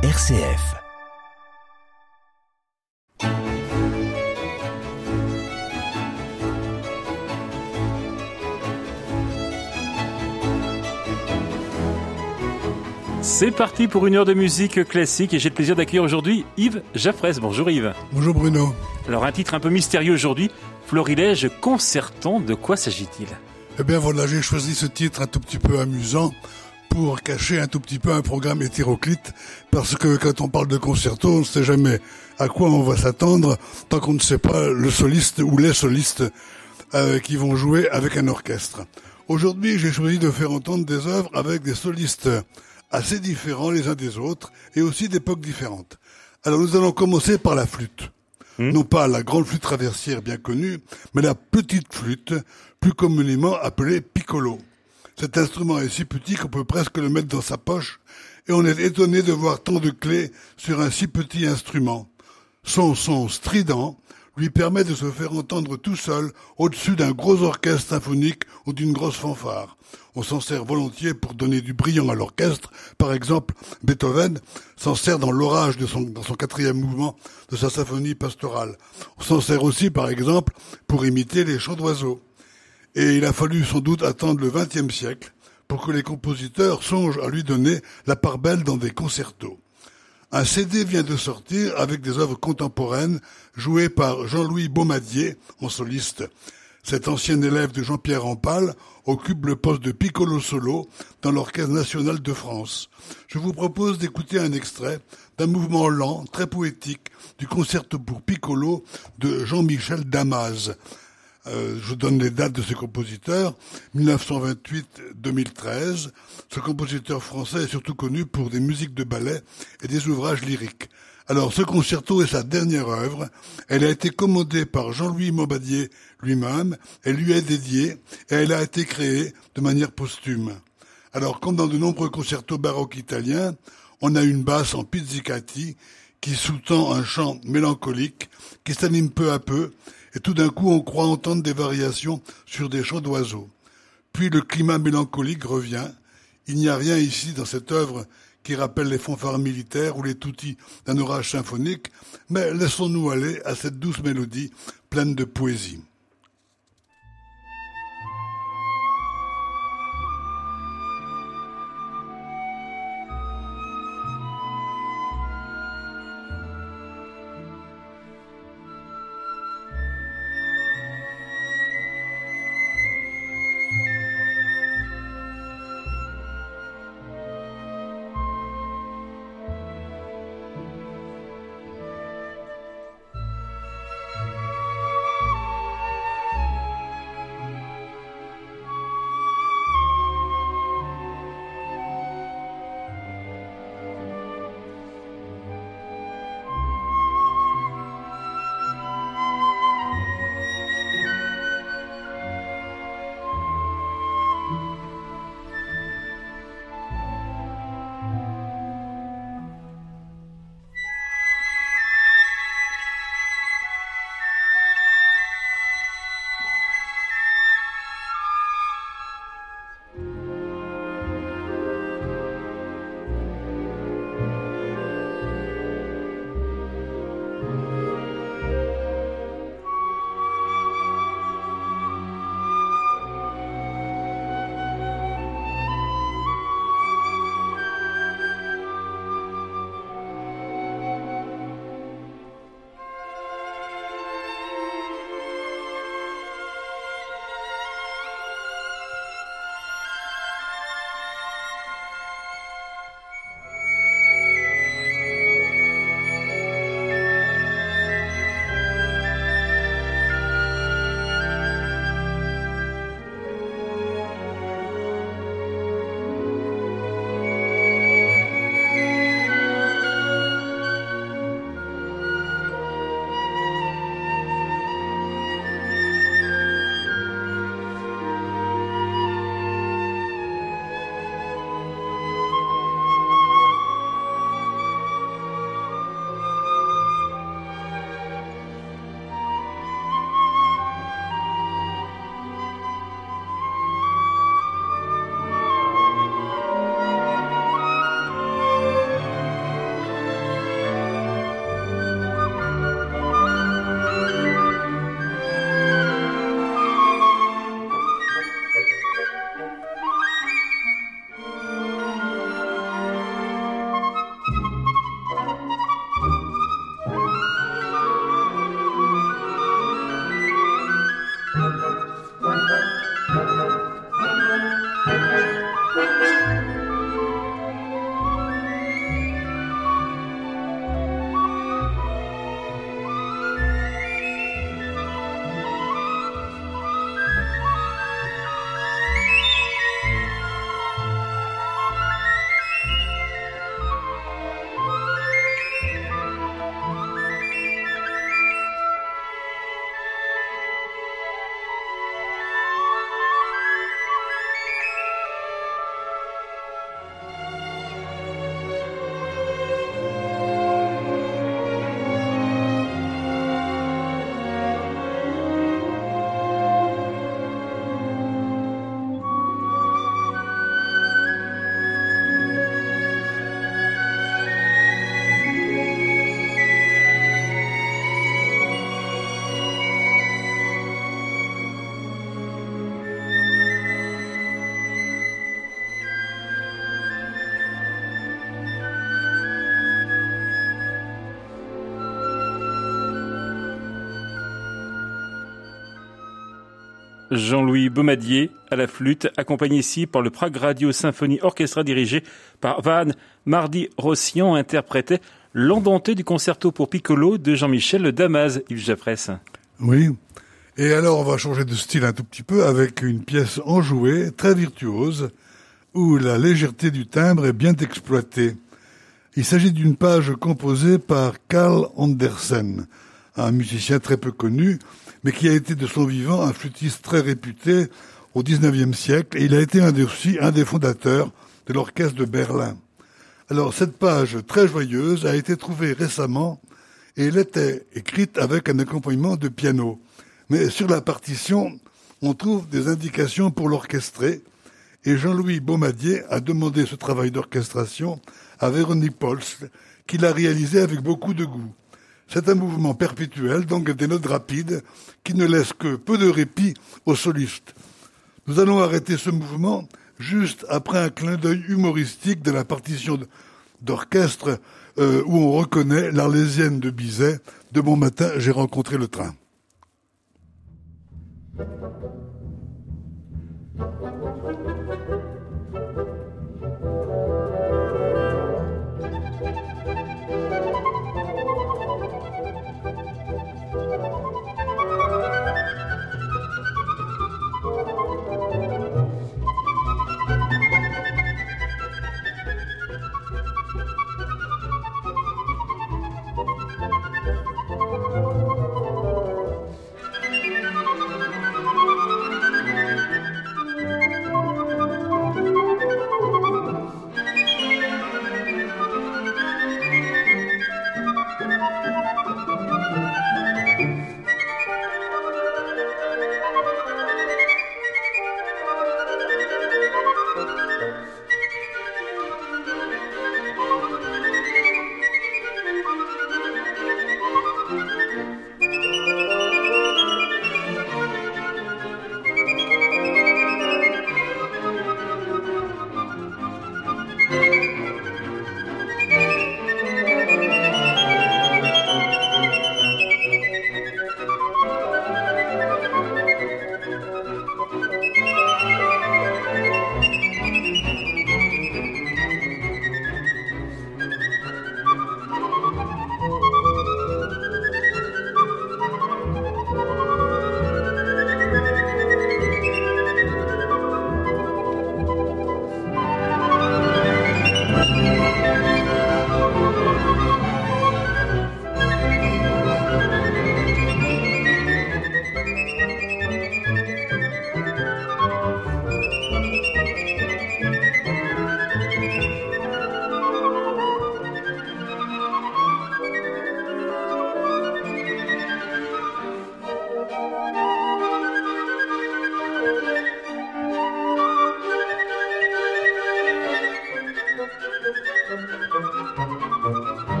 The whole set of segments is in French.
RCF. C'est parti pour une heure de musique classique et j'ai le plaisir d'accueillir aujourd'hui Yves Jaffres. Bonjour Yves. Bonjour Bruno. Alors un titre un peu mystérieux aujourd'hui, Florilège concertant, de quoi s'agit-il? Eh bien voilà, j'ai choisi ce titre un tout petit peu amusant pour cacher un tout petit peu un programme hétéroclite parce que quand on parle de concerto, on ne sait jamais à quoi on va s'attendre tant qu'on ne sait pas le soliste ou les solistes euh, qui vont jouer avec un orchestre. Aujourd'hui, j'ai choisi de faire entendre des œuvres avec des solistes assez différents les uns des autres et aussi d'époques différentes. Alors nous allons commencer par la flûte. Hmm. Non pas la grande flûte traversière bien connue, mais la petite flûte, plus communément appelée piccolo. Cet instrument est si petit qu'on peut presque le mettre dans sa poche et on est étonné de voir tant de clés sur un si petit instrument. Son son strident lui permet de se faire entendre tout seul au-dessus d'un gros orchestre symphonique ou d'une grosse fanfare. On s'en sert volontiers pour donner du brillant à l'orchestre. Par exemple, Beethoven s'en sert dans l'orage de son, dans son quatrième mouvement de sa symphonie pastorale. On s'en sert aussi, par exemple, pour imiter les chants d'oiseaux. Et il a fallu sans doute attendre le XXe siècle pour que les compositeurs songent à lui donner la part belle dans des concertos. Un CD vient de sortir avec des œuvres contemporaines jouées par Jean-Louis Baumadier en soliste. Cet ancien élève de Jean-Pierre Rampal occupe le poste de piccolo solo dans l'Orchestre national de France. Je vous propose d'écouter un extrait d'un mouvement lent, très poétique, du concerto pour piccolo de Jean-Michel Damas. Euh, je donne les dates de ce compositeur. 1928-2013. Ce compositeur français est surtout connu pour des musiques de ballet et des ouvrages lyriques. Alors, ce concerto est sa dernière œuvre. Elle a été commandée par Jean-Louis Montbadier lui-même. Elle lui est dédiée et elle a été créée de manière posthume. Alors, comme dans de nombreux concertos baroques italiens, on a une basse en pizzicati qui sous-tend un chant mélancolique qui s'anime peu à peu et tout d'un coup on croit entendre des variations sur des chants d'oiseaux. Puis le climat mélancolique revient. Il n'y a rien ici dans cette œuvre qui rappelle les fanfares militaires ou les toutis d'un orage symphonique, mais laissons-nous aller à cette douce mélodie pleine de poésie. Jean-Louis Baumadier à la flûte, accompagné ici par le Prague Radio Symphonie Orchestra dirigé par Van Mardi Rossian, interprétait l'endenté du concerto pour piccolo de Jean-Michel Damas, Yves Jaffresse. Oui. Et alors, on va changer de style un tout petit peu avec une pièce enjouée, très virtuose, où la légèreté du timbre est bien exploitée. Il s'agit d'une page composée par Carl Andersen, un musicien très peu connu, mais qui a été de son vivant un flûtiste très réputé au XIXe siècle, et il a été aussi un des fondateurs de l'orchestre de Berlin. Alors cette page très joyeuse a été trouvée récemment et elle était écrite avec un accompagnement de piano. Mais sur la partition, on trouve des indications pour l'orchestrer et Jean-Louis Baumadier a demandé ce travail d'orchestration à Véronique Pols, qui l'a réalisé avec beaucoup de goût. C'est un mouvement perpétuel, donc des notes rapides, qui ne laissent que peu de répit aux solistes. Nous allons arrêter ce mouvement juste après un clin d'œil humoristique de la partition d'orchestre euh, où on reconnaît l'Arlésienne de Bizet. De bon matin, j'ai rencontré le train.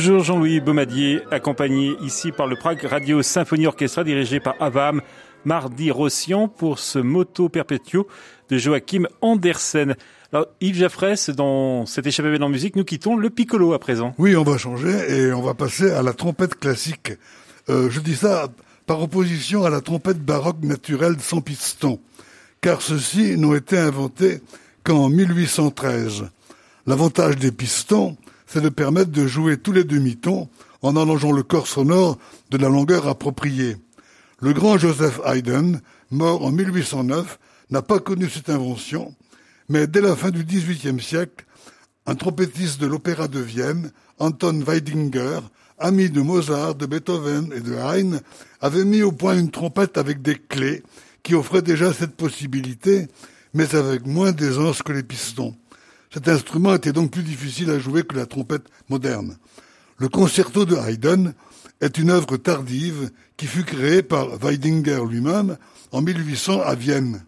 Toujours Jean-Louis Baumadier, accompagné ici par le Prague Radio Symphonie Orchestra dirigé par Avam Mardi Rossian pour ce Moto Perpetuo de Joachim Andersen. Alors, Yves Jaffresse, dans cette échappée en musique, nous quittons le piccolo à présent. Oui, on va changer et on va passer à la trompette classique. Euh, je dis ça par opposition à la trompette baroque naturelle sans piston, car ceux-ci n'ont été inventés qu'en 1813. L'avantage des pistons, c'est de permettre de jouer tous les demi-tons en allongeant le corps sonore de la longueur appropriée. Le grand Joseph Haydn, mort en 1809, n'a pas connu cette invention, mais dès la fin du XVIIIe siècle, un trompettiste de l'Opéra de Vienne, Anton Weidinger, ami de Mozart, de Beethoven et de Haydn, avait mis au point une trompette avec des clés qui offrait déjà cette possibilité, mais avec moins d'aisance que les pistons. Cet instrument était donc plus difficile à jouer que la trompette moderne. Le concerto de Haydn est une œuvre tardive qui fut créée par Weidinger lui-même en 1800 à Vienne.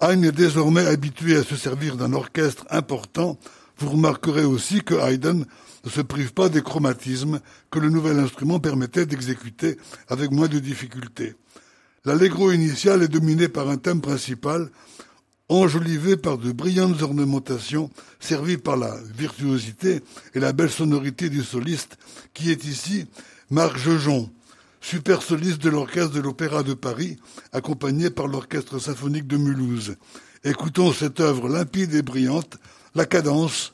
Haydn est désormais habitué à se servir d'un orchestre important. Vous remarquerez aussi que Haydn ne se prive pas des chromatismes que le nouvel instrument permettait d'exécuter avec moins de difficulté. L'allegro initial est dominé par un thème principal, enjolivé par de brillantes ornementations servies par la virtuosité et la belle sonorité du soliste, qui est ici Marc Jejon, super soliste de l'orchestre de l'Opéra de Paris, accompagné par l'orchestre symphonique de Mulhouse. Écoutons cette œuvre limpide et brillante, la cadence,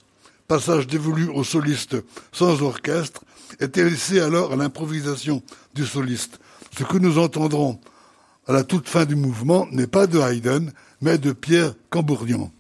passage dévolu au soliste sans orchestre, était laissé alors à l'improvisation du soliste. Ce que nous entendrons la toute fin du mouvement n'est pas de Haydn, mais de Pierre Cambourdian.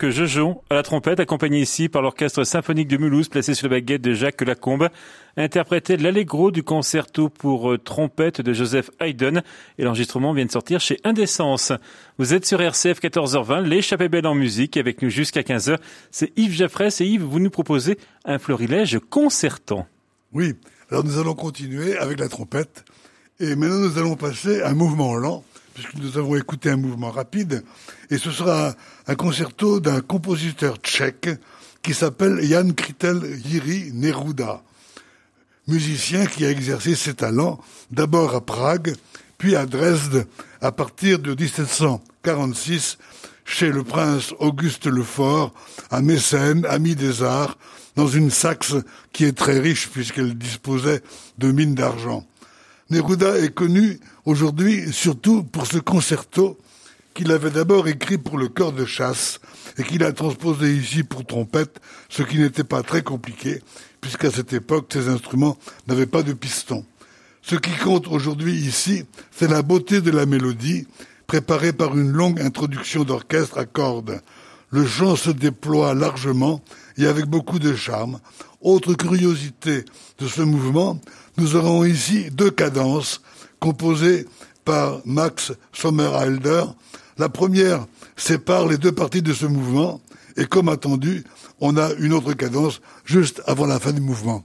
Marc Jejon à la trompette, accompagné ici par l'orchestre symphonique de Mulhouse, placé sur la baguette de Jacques Lacombe, interprétait l'allegro du concerto pour euh, trompette de Joseph Haydn et l'enregistrement vient de sortir chez Indécence. Vous êtes sur RCF 14h20, l'échappée belle en musique avec nous jusqu'à 15h. C'est Yves Jaffresse et Yves, vous nous proposez un florilège concertant. Oui, alors nous allons continuer avec la trompette et maintenant nous allons passer à un mouvement lent puisque nous avons écouté un mouvement rapide, et ce sera un concerto d'un compositeur tchèque qui s'appelle Jan Kritel Jiri Neruda, musicien qui a exercé ses talents d'abord à Prague, puis à Dresde à partir de 1746 chez le prince Auguste Lefort, un mécène, ami des arts, dans une Saxe qui est très riche puisqu'elle disposait de mines d'argent. Neruda est connu aujourd'hui surtout pour ce concerto qu'il avait d'abord écrit pour le corps de chasse et qu'il a transposé ici pour trompette, ce qui n'était pas très compliqué, puisqu'à cette époque, ces instruments n'avaient pas de piston. Ce qui compte aujourd'hui ici, c'est la beauté de la mélodie, préparée par une longue introduction d'orchestre à cordes. Le chant se déploie largement et avec beaucoup de charme. Autre curiosité de ce mouvement, nous aurons ici deux cadences composées par Max Sommerhalder. La première sépare les deux parties de ce mouvement et comme attendu, on a une autre cadence juste avant la fin du mouvement.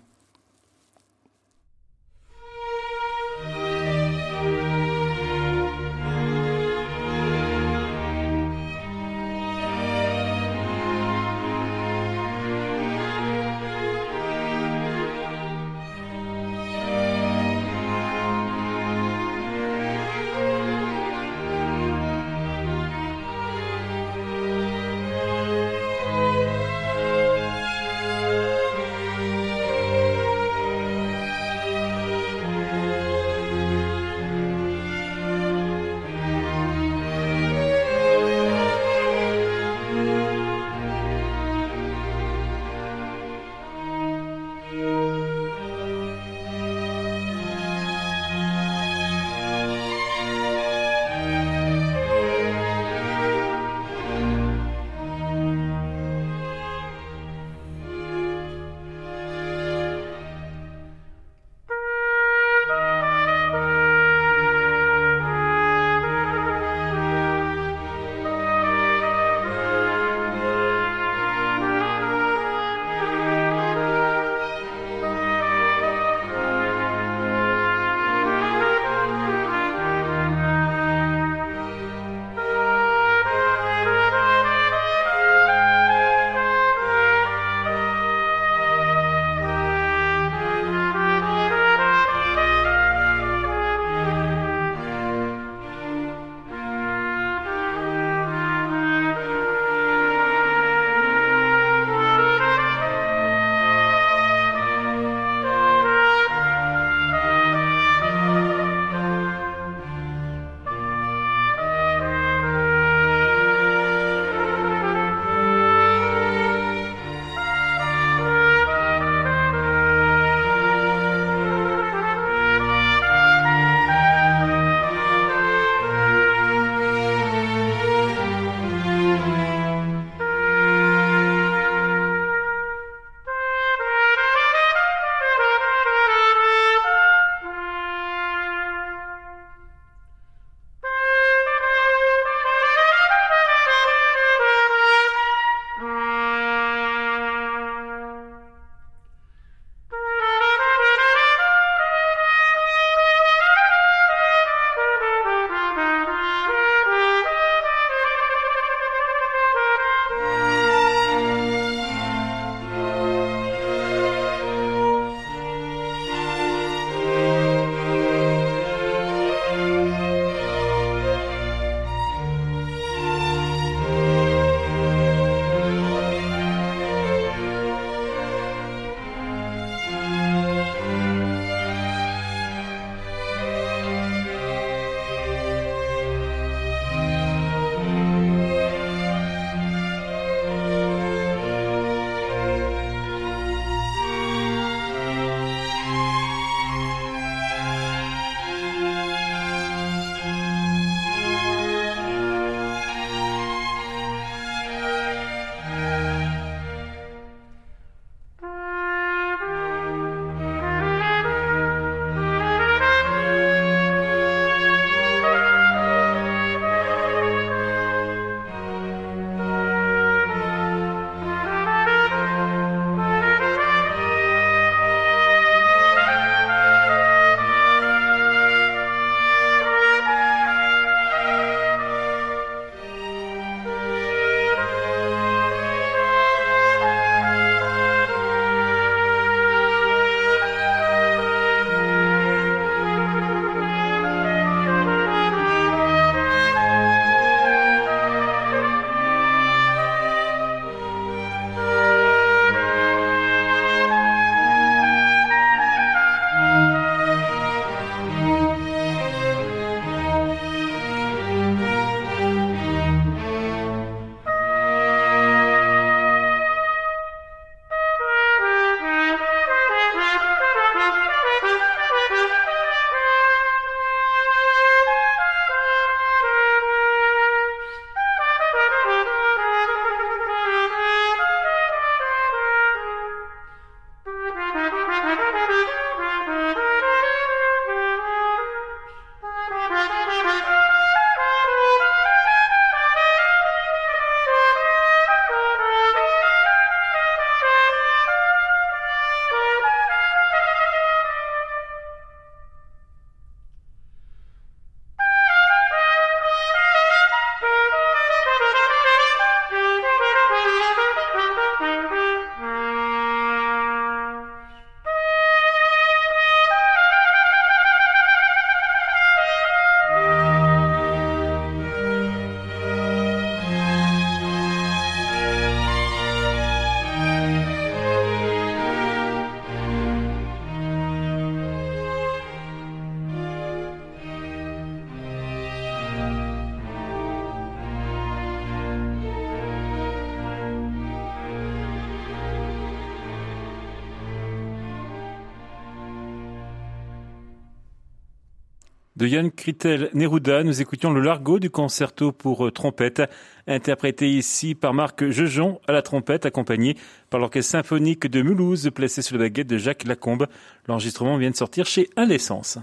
De Yann Kritel Neruda, nous écoutions le largo du concerto pour euh, trompette, interprété ici par Marc Jejon à la trompette, accompagné par l'orchestre symphonique de Mulhouse, placé sous la baguette de Jacques Lacombe. L'enregistrement vient de sortir chez Indescence.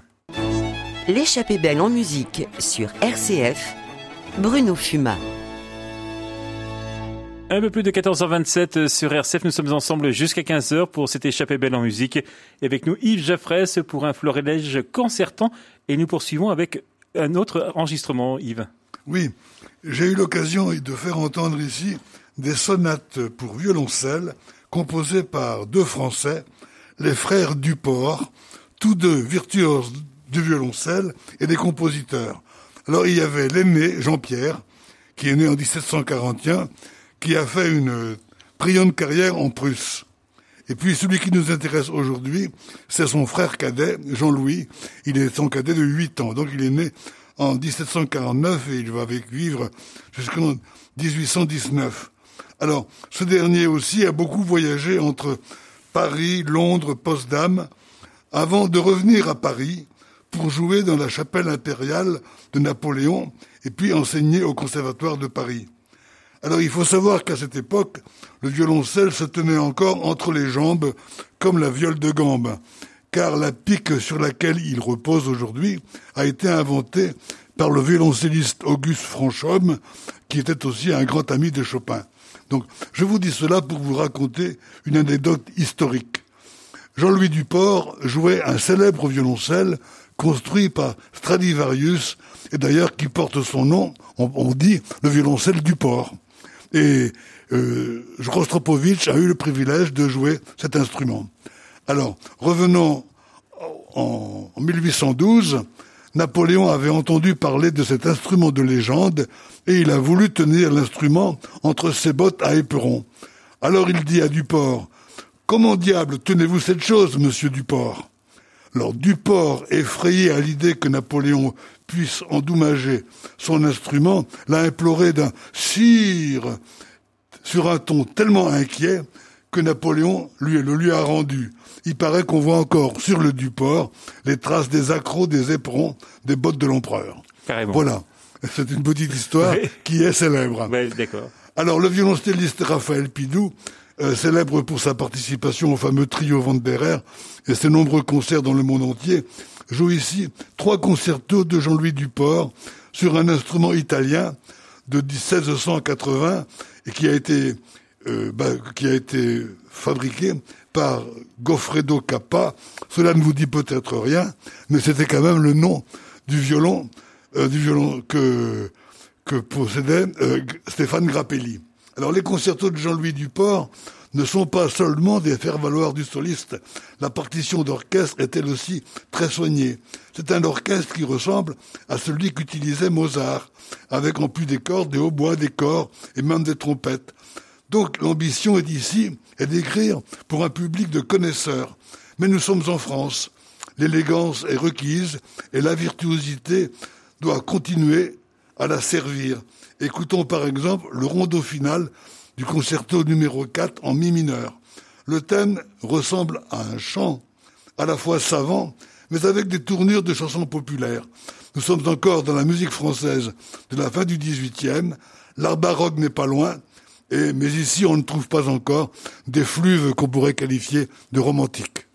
L'échappée belle en musique sur RCF, Bruno Fuma. Un peu plus de 14h27 sur RCF, nous sommes ensemble jusqu'à 15h pour cette échappée belle en musique. Et avec nous Yves Jaffresse pour un florilège concertant. Et nous poursuivons avec un autre enregistrement, Yves. Oui, j'ai eu l'occasion de faire entendre ici des sonates pour violoncelle composées par deux Français, les frères Duport, tous deux virtuoses du violoncelle et des compositeurs. Alors il y avait l'aîné, Jean-Pierre, qui est né en 1741 qui a fait une brillante carrière en Prusse. Et puis celui qui nous intéresse aujourd'hui, c'est son frère cadet, Jean-Louis. Il est son cadet de 8 ans, donc il est né en 1749 et il va vivre jusqu'en 1819. Alors, ce dernier aussi a beaucoup voyagé entre Paris, Londres, Potsdam, avant de revenir à Paris pour jouer dans la chapelle impériale de Napoléon et puis enseigner au Conservatoire de Paris. Alors il faut savoir qu'à cette époque, le violoncelle se tenait encore entre les jambes comme la viole de gambe, car la pique sur laquelle il repose aujourd'hui a été inventée par le violoncelliste Auguste Franchomme, qui était aussi un grand ami de Chopin. Donc je vous dis cela pour vous raconter une anecdote historique. Jean-Louis Duport jouait un célèbre violoncelle construit par Stradivarius, et d'ailleurs qui porte son nom, on, dit le violoncelle Duport. Et euh, a eu le privilège de jouer cet instrument. Alors, revenons en, en 1812, Napoléon avait entendu parler de cet instrument de légende et il a voulu tenir l'instrument entre ses bottes à éperon. Alors il dit à Duport, Comment diable tenez-vous cette chose, monsieur Duport? Alors Duport, effrayé à l'idée que Napoléon puisse endommager son instrument, l'a imploré d'un sire sur un ton tellement inquiet que Napoléon lui, le lui a rendu? Il paraît qu'on voit encore sur le Duport les traces des accros, des éperons, des bottes de l'empereur. Voilà. C'est une petite histoire qui est célèbre. d'accord. Alors, le violoncelliste Raphaël Pidou, euh, célèbre pour sa participation au fameux trio Vanderer et ses nombreux concerts dans le monde entier, joue ici trois concertos de Jean-Louis Duport sur un instrument italien de 1680 et qui a été euh, bah, qui a été fabriqué par Goffredo Cappa. Cela ne vous dit peut-être rien, mais c'était quand même le nom du violon euh, du violon que que possédait euh, Stéphane Grappelli. Alors les concertos de Jean-Louis Duport ne sont pas seulement des faire-valoir du soliste. La partition d'orchestre est elle aussi très soignée? C'est un orchestre qui ressemble à celui qu'utilisait Mozart, avec en plus des cordes, des hautbois, des corps et même des trompettes. Donc l'ambition est ici est d'écrire pour un public de connaisseurs. Mais nous sommes en France. L'élégance est requise et la virtuosité doit continuer à la servir. Écoutons par exemple le rondeau final du concerto numéro 4 en mi mineur. Le thème ressemble à un chant à la fois savant, mais avec des tournures de chansons populaires. Nous sommes encore dans la musique française de la fin du XVIIIe, l'art baroque n'est pas loin, mais ici on ne trouve pas encore des fleuves qu'on pourrait qualifier de romantiques.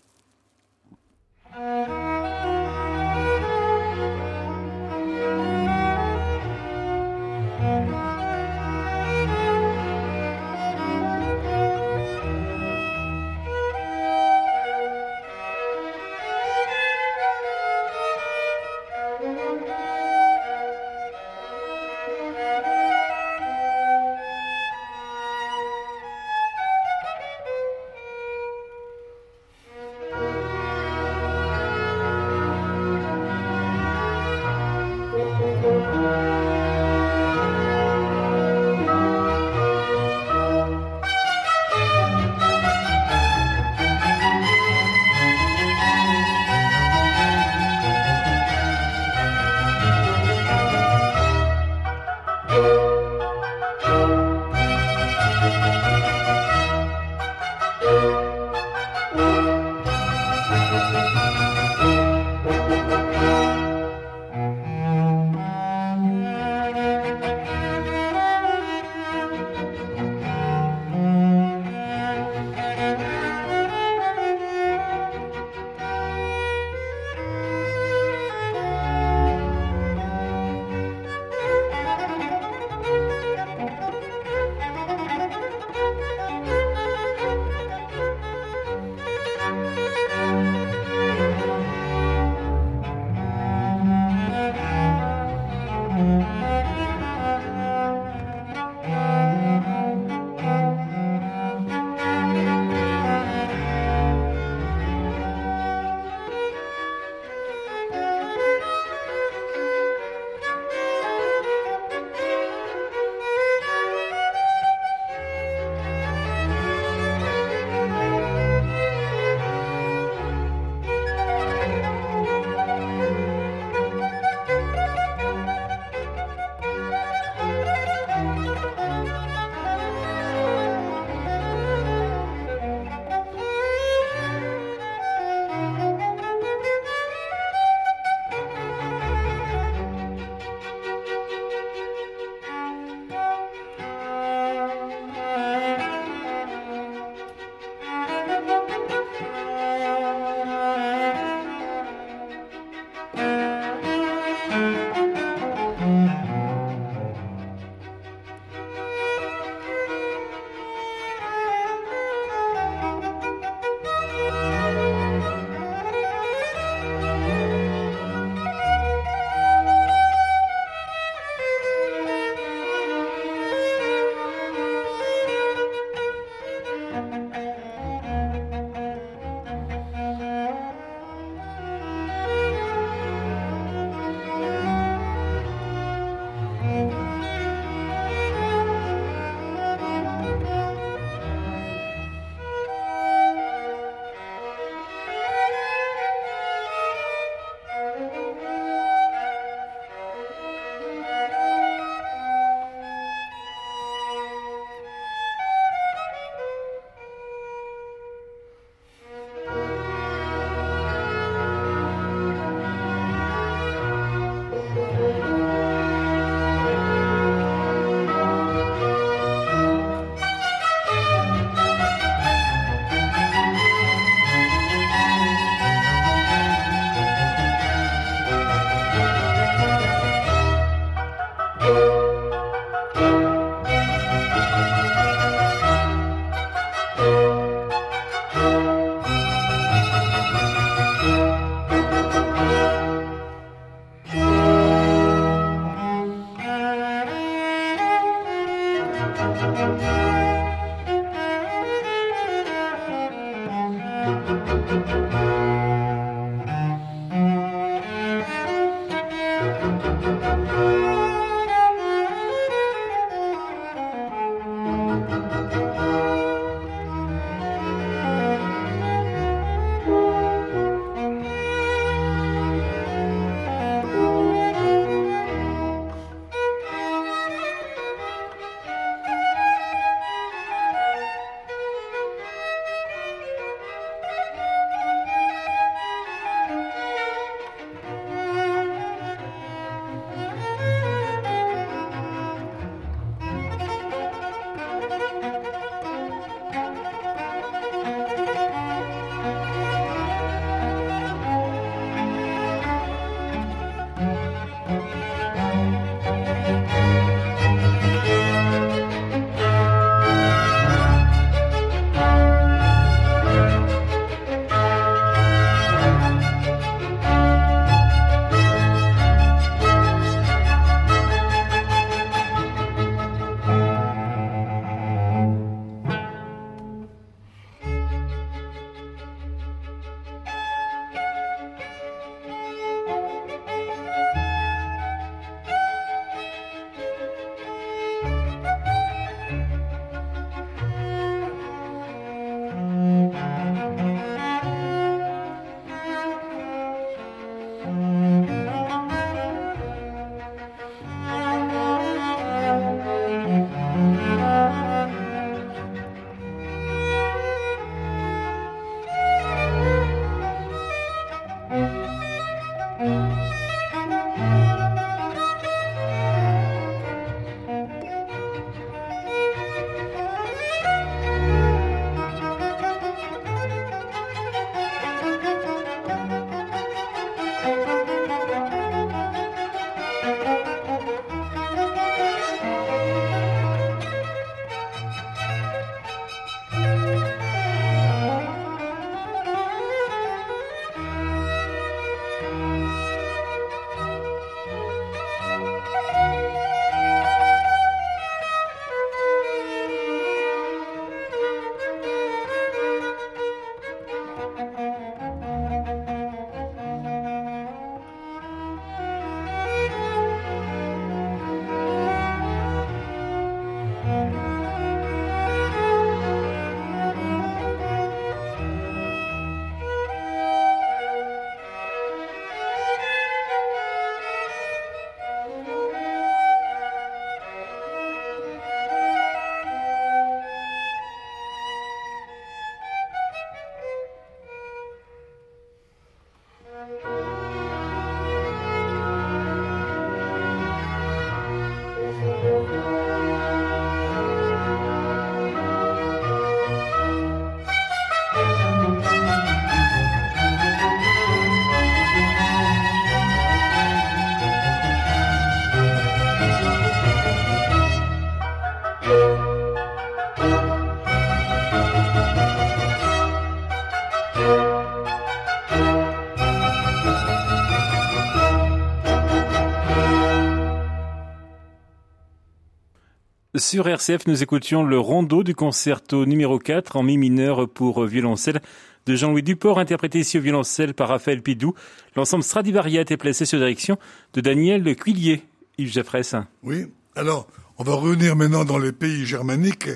Sur RCF, nous écoutions le rondo du concerto numéro 4 en mi mineur pour violoncelle de Jean-Louis Duport, interprété ici au violoncelle par Raphaël Pidou. L'ensemble Stradivariat est placé sous direction de Daniel Cuillier. Yves Jeffress. Oui, alors on va revenir maintenant dans les pays germaniques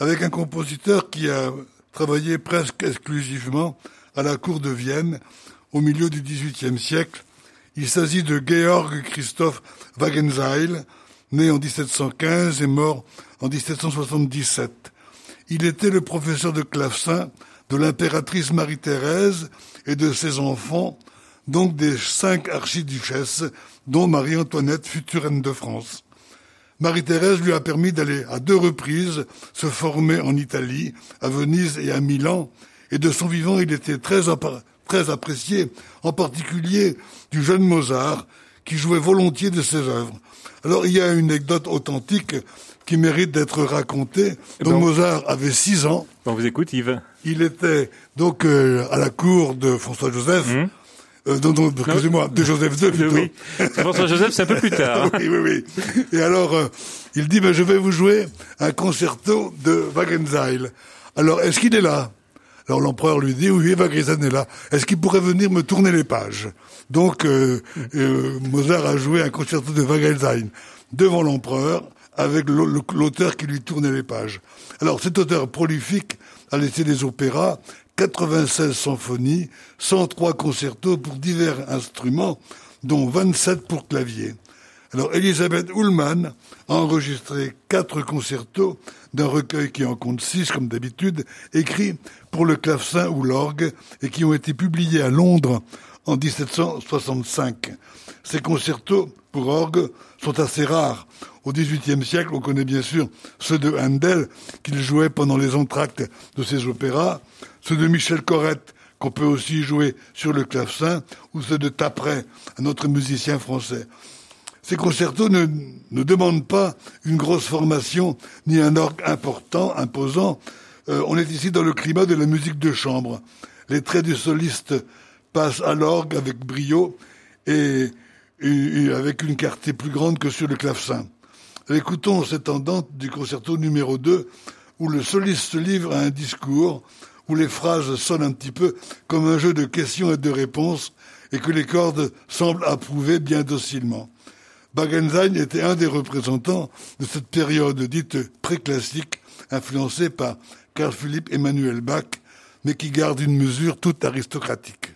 avec un compositeur qui a travaillé presque exclusivement à la cour de Vienne au milieu du XVIIIe siècle. Il s'agit de Georg Christoph Wagenseil, né en 1715 et mort en 1777. Il était le professeur de clavecin de l'impératrice Marie-Thérèse et de ses enfants, donc des cinq archiduchesses, dont Marie-Antoinette, future reine de France. Marie-Thérèse lui a permis d'aller à deux reprises se former en Italie, à Venise et à Milan, et de son vivant il était très, très apprécié, en particulier du jeune Mozart, qui jouait volontiers de ses œuvres. Alors il y a une anecdote authentique qui mérite d'être racontée. Eh donc ben, Mozart avait six ans. On vous écoute Yves. Il était donc euh, à la cour de François Joseph. Hum. Euh, excusez-moi, de Joseph II plutôt. Oui. François Joseph, c'est un peu plus tard. oui, oui, oui. Et alors, euh, il dit, ben, je vais vous jouer un concerto de Wagenseil. Alors, est-ce qu'il est là? Alors l'empereur lui dit, oui, Wagrisan est là. Est-ce qu'il pourrait venir me tourner les pages? Donc euh, euh, Mozart a joué un concerto de Wagrisan devant l'empereur avec l'auteur qui lui tournait les pages. Alors cet auteur prolifique a laissé des opéras, 96 symphonies, 103 concertos pour divers instruments, dont 27 pour clavier. Alors Elisabeth Ullmann a enregistré quatre concertos d'un recueil qui en compte six comme d'habitude, écrits pour le clavecin ou l'orgue et qui ont été publiés à Londres en 1765. Ces concertos pour orgue sont assez rares. Au XVIIIe siècle, on connaît bien sûr ceux de Handel, qu'il jouait pendant les entractes de ses opéras, ceux de Michel Corrette, qu'on peut aussi jouer sur le clavecin, ou ceux de Tapret, un autre musicien français. Ces concertos ne, ne demandent pas une grosse formation ni un orgue important, imposant. Euh, on est ici dans le climat de la musique de chambre. Les traits du soliste passent à l'orgue avec brio et, avec une clarté plus grande que sur le clavecin. Écoutons cette andante du concerto numéro 2 où le soliste se livre à un discours où les phrases sonnent un petit peu comme un jeu de questions et de réponses et que les cordes semblent approuver bien docilement. Bagenzain était un des représentants de cette période dite préclassique, influencée par Carl Philipp Emmanuel Bach, mais qui garde une mesure toute aristocratique.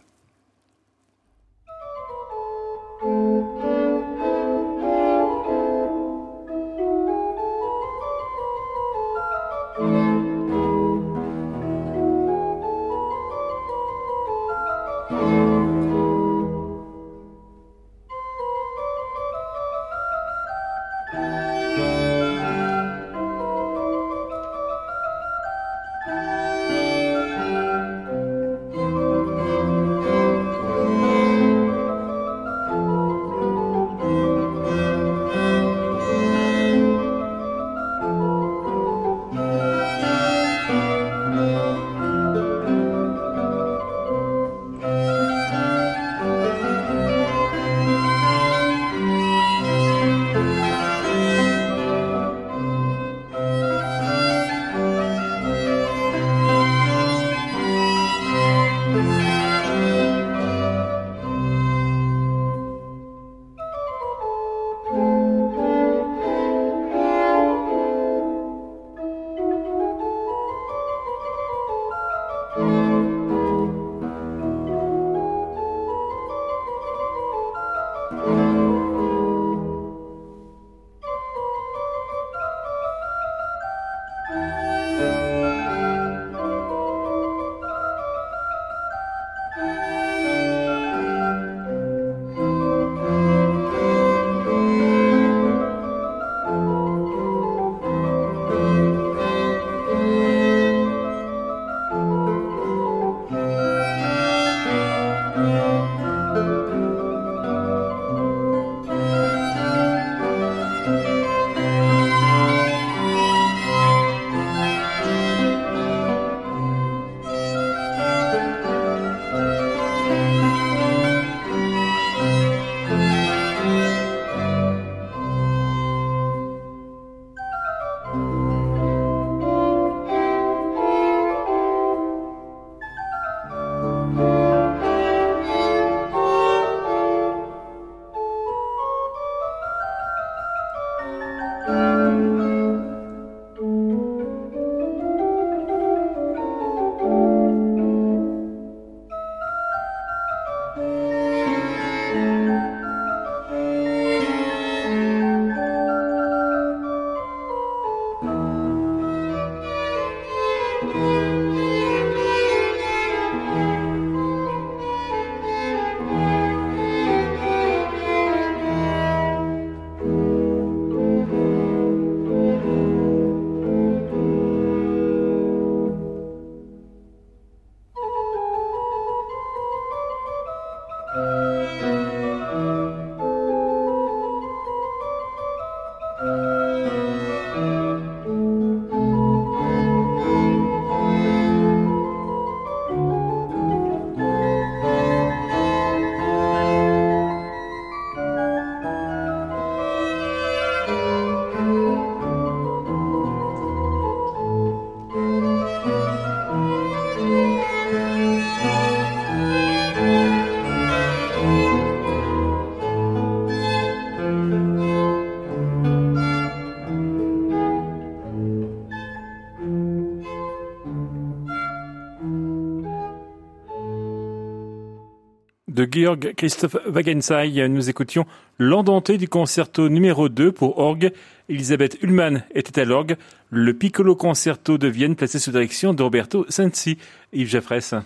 Georg Christoph Wagensay. Nous écoutions l'endenté du concerto numéro 2 pour orgue. Elisabeth Ullmann était à l'orgue. Le piccolo concerto de Vienne placé sous direction de Roberto Sensi. Yves Jaffres.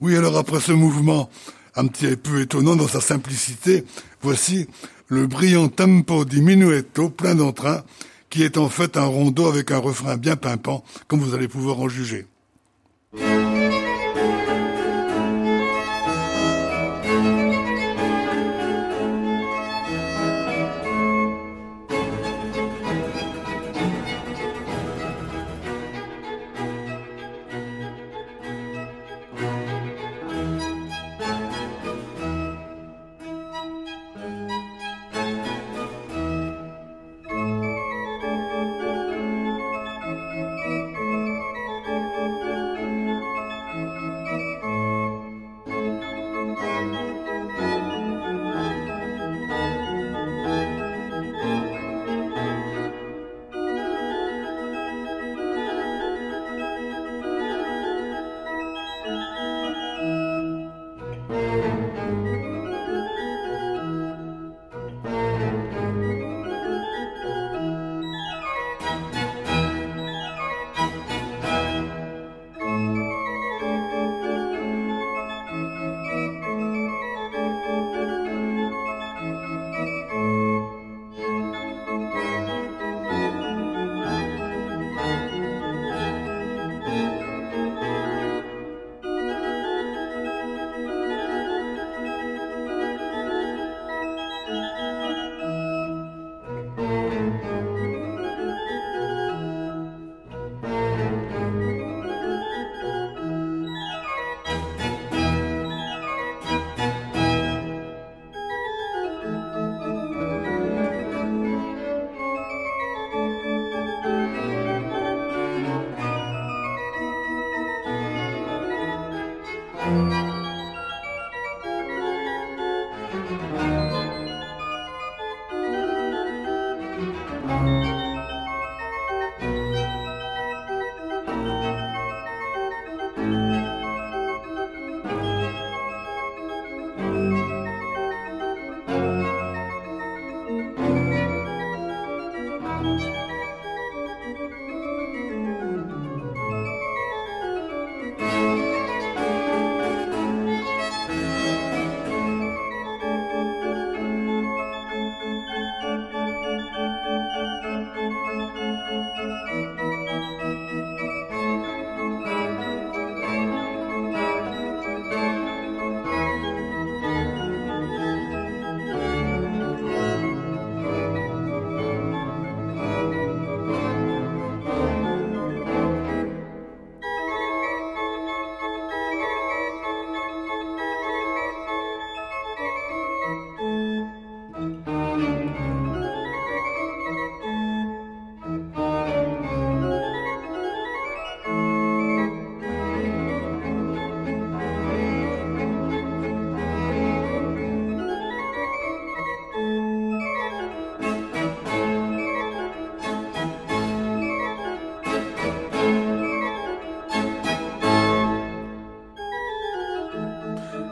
Oui, alors après ce mouvement un petit peu étonnant dans sa simplicité, voici le brillant tempo di minuetto plein d'entrain qui est en fait un rondeau avec un refrain bien pimpant, comme vous allez pouvoir en juger.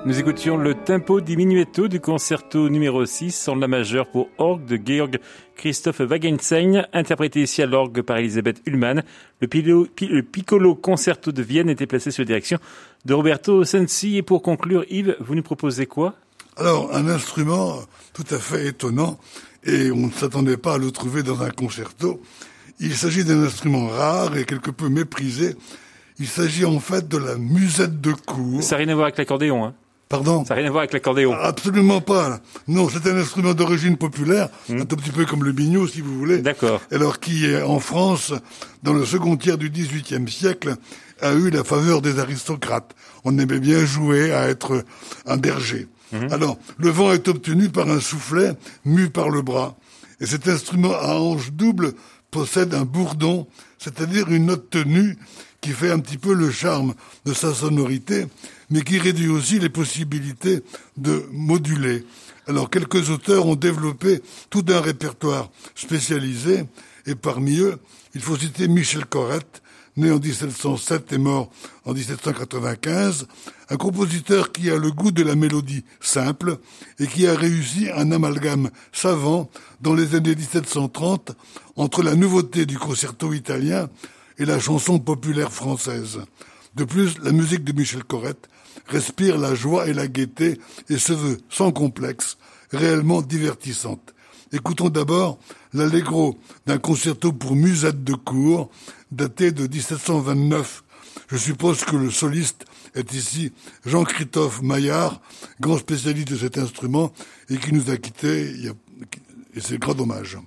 Nous écoutions le tempo diminuetto du concerto numéro 6 en la majeure pour orgue de Georg Christophe Wagenstein, interprété ici à l'orgue par Elisabeth Ullmann. Le, piccolo concerto de Vienne était placé sous la direction de Roberto Sensi. Et pour conclure, Yves, vous nous proposez quoi? Alors, un instrument tout à fait étonnant et on ne s'attendait pas à le trouver dans un concerto. Il s'agit d'un instrument rare et quelque peu méprisé. Il s'agit en fait de la musette de cour. Ça n'a rien à voir avec l'accordéon, hein Pardon Ça n'a rien à voir avec l'accordéon. Absolument pas. Non, c'est un instrument d'origine populaire, hmm. un tout petit peu comme le biniou, si vous voulez. D'accord. Alors qui, en France, dans le second tiers du XVIIIe siècle, a eu la faveur des aristocrates. On aimait bien jouer à être un berger. Hmm. Alors, le vent est obtenu par un soufflet mu par le bras. Et cet instrument à hanche double possède un bourdon, c'est-à-dire une note tenue qui fait un petit peu le charme de sa sonorité, mais qui réduit aussi les possibilités de moduler. Alors quelques auteurs ont développé tout un répertoire spécialisé, et parmi eux, il faut citer Michel Corrette, né en 1707 et mort en 1795, un compositeur qui a le goût de la mélodie simple et qui a réussi un amalgame savant dans les années 1730 entre la nouveauté du concerto italien et la chanson populaire française. De plus, la musique de Michel Corrette respire la joie et la gaieté et se veut sans complexe, réellement divertissante. Écoutons d'abord l'allegro d'un concerto pour musette de cour, daté de 1729. Je suppose que le soliste est ici Jean-Christophe Maillard, grand spécialiste de cet instrument et qui nous a quittés, et c'est grand dommage.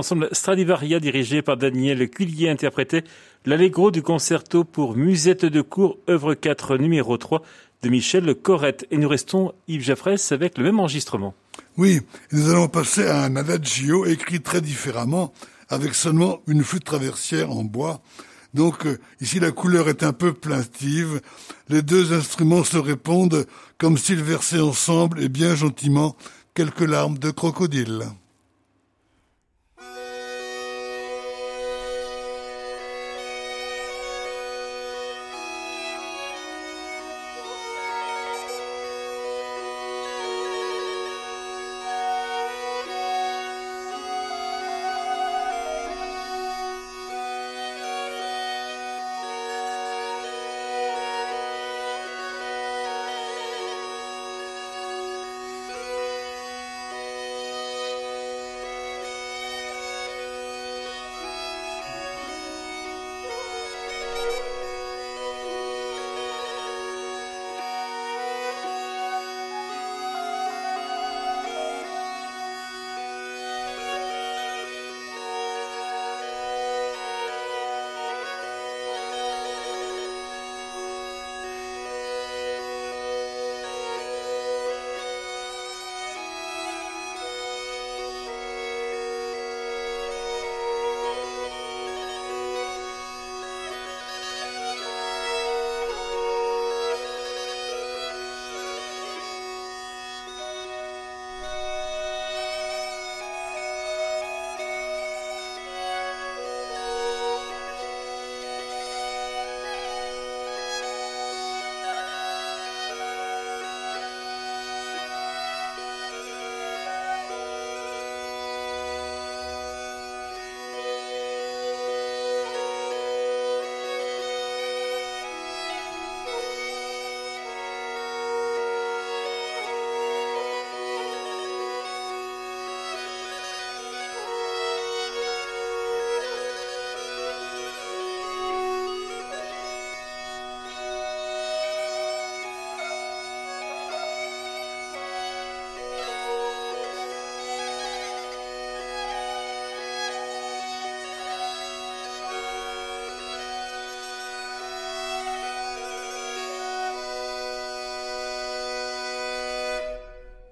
L'ensemble Stradivaria dirigé par Daniel Cullier interprétait l'allegro du concerto pour musette de cour, œuvre 4 numéro 3 de Michel Corrette. Et nous restons, Yves Jaffresse, avec le même enregistrement. Oui, nous allons passer à un adagio écrit très différemment, avec seulement une flûte traversière en bois. Donc euh, ici la couleur est un peu plaintive. Les deux instruments se répondent comme s'ils versaient ensemble et bien gentiment quelques larmes de crocodile.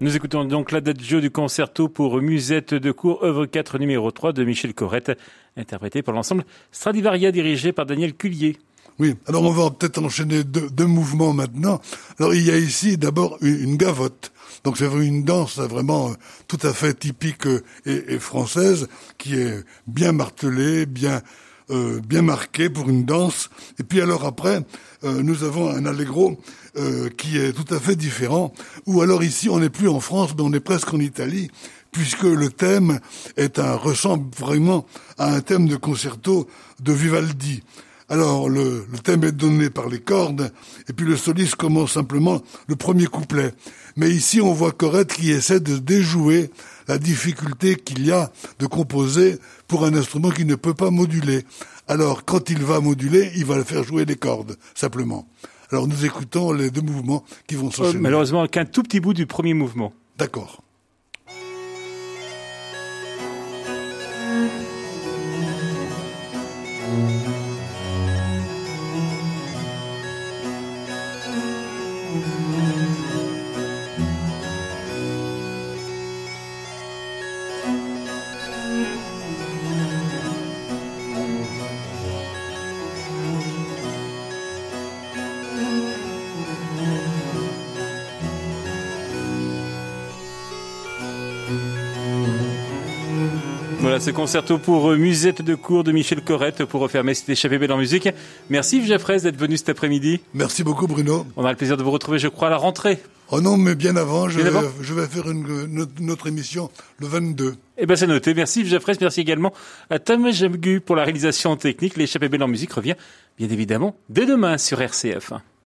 Nous écoutons donc l'adagio du concerto pour musette de cour, œuvre 4 numéro 3 de Michel Corrette, interprété par l'ensemble Stradivaria dirigé par Daniel Cullier. Oui, alors on va peut-être enchaîner deux, mouvements maintenant. Alors il y a ici d'abord une, gavotte. Donc c'est une danse vraiment euh, tout à fait typique euh, et, française, qui est bien martelée, bien euh, bien marquée pour une danse. Et puis alors après, nous avons un allegro euh, qui est tout à fait différent. Ou alors ici, on n'est plus en France, mais on est presque en Italie, puisque le thème est un ressemble vraiment à un thème de concerto de Vivaldi. Alors le, le, thème est donné par les cordes, et puis le soliste commence simplement le premier couplet. Mais ici, on voit Corette qui essaie de déjouer la difficulté qu'il y a de composer pour un instrument qui ne peut pas moduler. Alors, quand il va moduler, il va le faire jouer les cordes, simplement. Alors nous écoutons les deux mouvements qui vont s'enchaîner. malheureusement, qu'un tout petit bout du premier mouvement. D'accord. Voilà, ce concerto pour musette de cours de Michel Corrette pour refermer cette échappée belle en musique. Merci Jaffrez d'être venu cet après-midi. Merci beaucoup Bruno. On a le plaisir de vous retrouver, je crois, à la rentrée. Oh non, mais bien avant, je, vais, faire une, notre émission le 22. Eh ben c'est noté. Merci Yves merci également à Thomas Jamgu pour la réalisation technique. L'échappée belle en musique revient bien évidemment dès demain sur RCF.